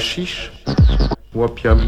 Hachiche Wapiam.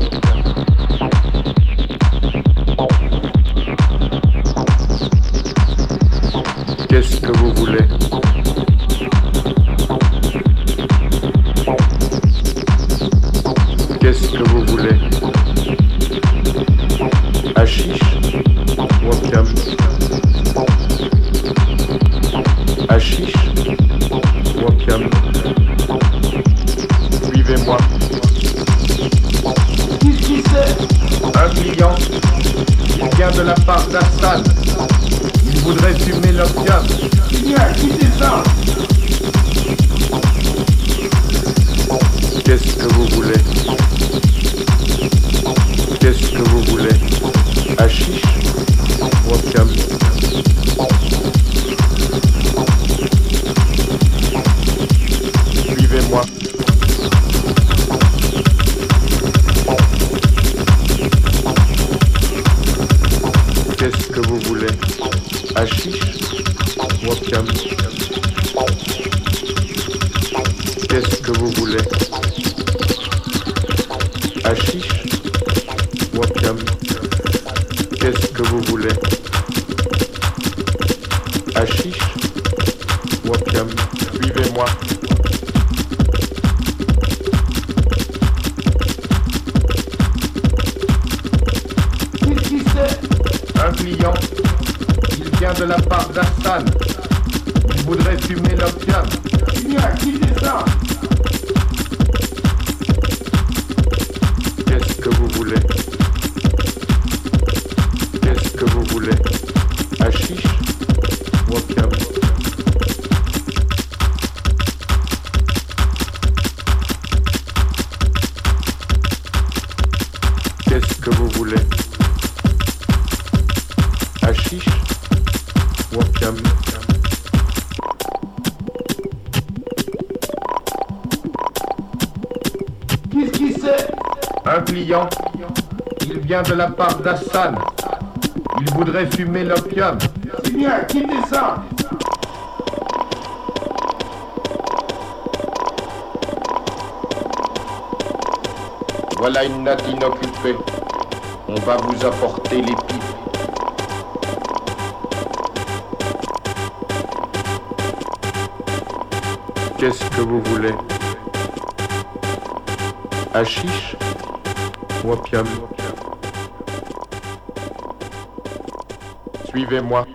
Hachiche Wapcam Qu'est-ce que vous voulez? Hachiche part. Il voudrait fumer l'opium. Voilà une natte inoccupée. On va vous apporter les pipes. Qu'est-ce que vous voulez? Hachiche ou opium? Suivez-moi.